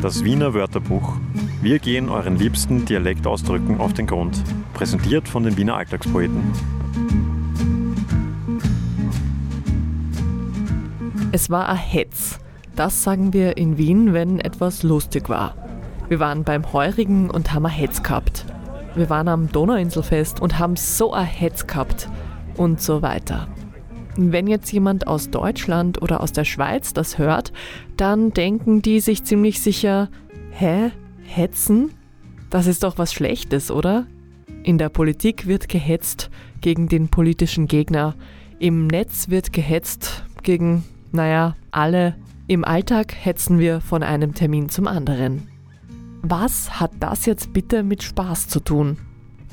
Das Wiener Wörterbuch. Wir gehen euren liebsten Dialektausdrücken auf den Grund. Präsentiert von den Wiener Alltagspoeten. Es war ein Hetz. Das sagen wir in Wien, wenn etwas lustig war. Wir waren beim Heurigen und haben ein Hetz gehabt. Wir waren am Donauinselfest und haben so ein Hetz gehabt. Und so weiter. Wenn jetzt jemand aus Deutschland oder aus der Schweiz das hört, dann denken die sich ziemlich sicher, hä, hetzen? Das ist doch was Schlechtes, oder? In der Politik wird gehetzt gegen den politischen Gegner. Im Netz wird gehetzt gegen, naja, alle. Im Alltag hetzen wir von einem Termin zum anderen. Was hat das jetzt bitte mit Spaß zu tun?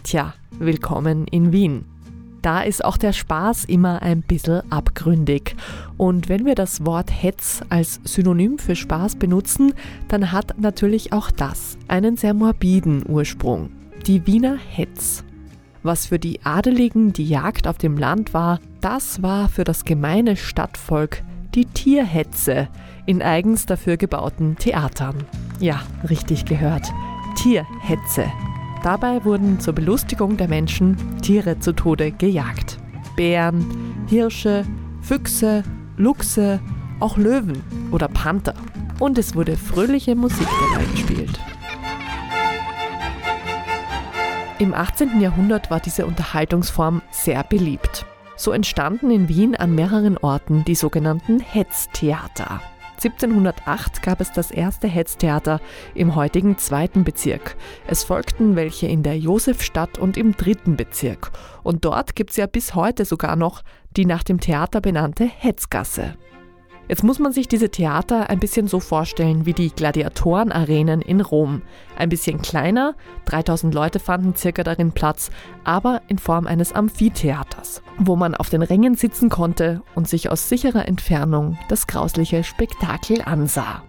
Tja, willkommen in Wien da ist auch der Spaß immer ein bisschen abgründig. Und wenn wir das Wort Hetz als Synonym für Spaß benutzen, dann hat natürlich auch das einen sehr morbiden Ursprung. Die Wiener Hetz. Was für die Adeligen die Jagd auf dem Land war, das war für das gemeine Stadtvolk die Tierhetze in eigens dafür gebauten Theatern. Ja, richtig gehört. Tierhetze. Dabei wurden zur Belustigung der Menschen Tiere zu Tode gejagt. Bären, Hirsche, Füchse, Luchse, auch Löwen oder Panther. Und es wurde fröhliche Musik dabei gespielt. Im 18. Jahrhundert war diese Unterhaltungsform sehr beliebt. So entstanden in Wien an mehreren Orten die sogenannten Hetztheater. 1708 gab es das erste Hetztheater im heutigen zweiten Bezirk. Es folgten welche in der Josefstadt und im dritten Bezirk. Und dort gibt es ja bis heute sogar noch die nach dem Theater benannte Hetzgasse. Jetzt muss man sich diese Theater ein bisschen so vorstellen wie die Gladiatorenarenen in Rom. Ein bisschen kleiner, 3000 Leute fanden circa darin Platz, aber in Form eines Amphitheaters, wo man auf den Rängen sitzen konnte und sich aus sicherer Entfernung das grausliche Spektakel ansah.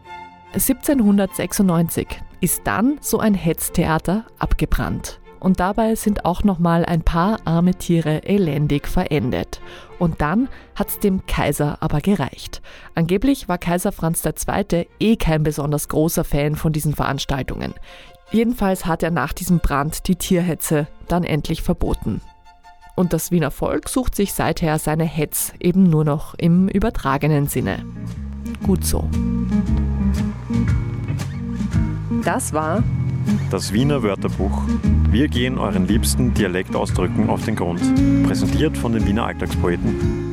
1796 ist dann so ein Hetztheater abgebrannt und dabei sind auch nochmal ein paar arme Tiere elendig verendet. Und dann hat's dem Kaiser aber gereicht. Angeblich war Kaiser Franz II. eh kein besonders großer Fan von diesen Veranstaltungen. Jedenfalls hat er nach diesem Brand die Tierhetze dann endlich verboten. Und das Wiener Volk sucht sich seither seine Hetz eben nur noch im übertragenen Sinne. Gut so. Das war das Wiener Wörterbuch. Wir gehen euren liebsten Dialektausdrücken auf den Grund. Präsentiert von den Wiener Alltagspoeten.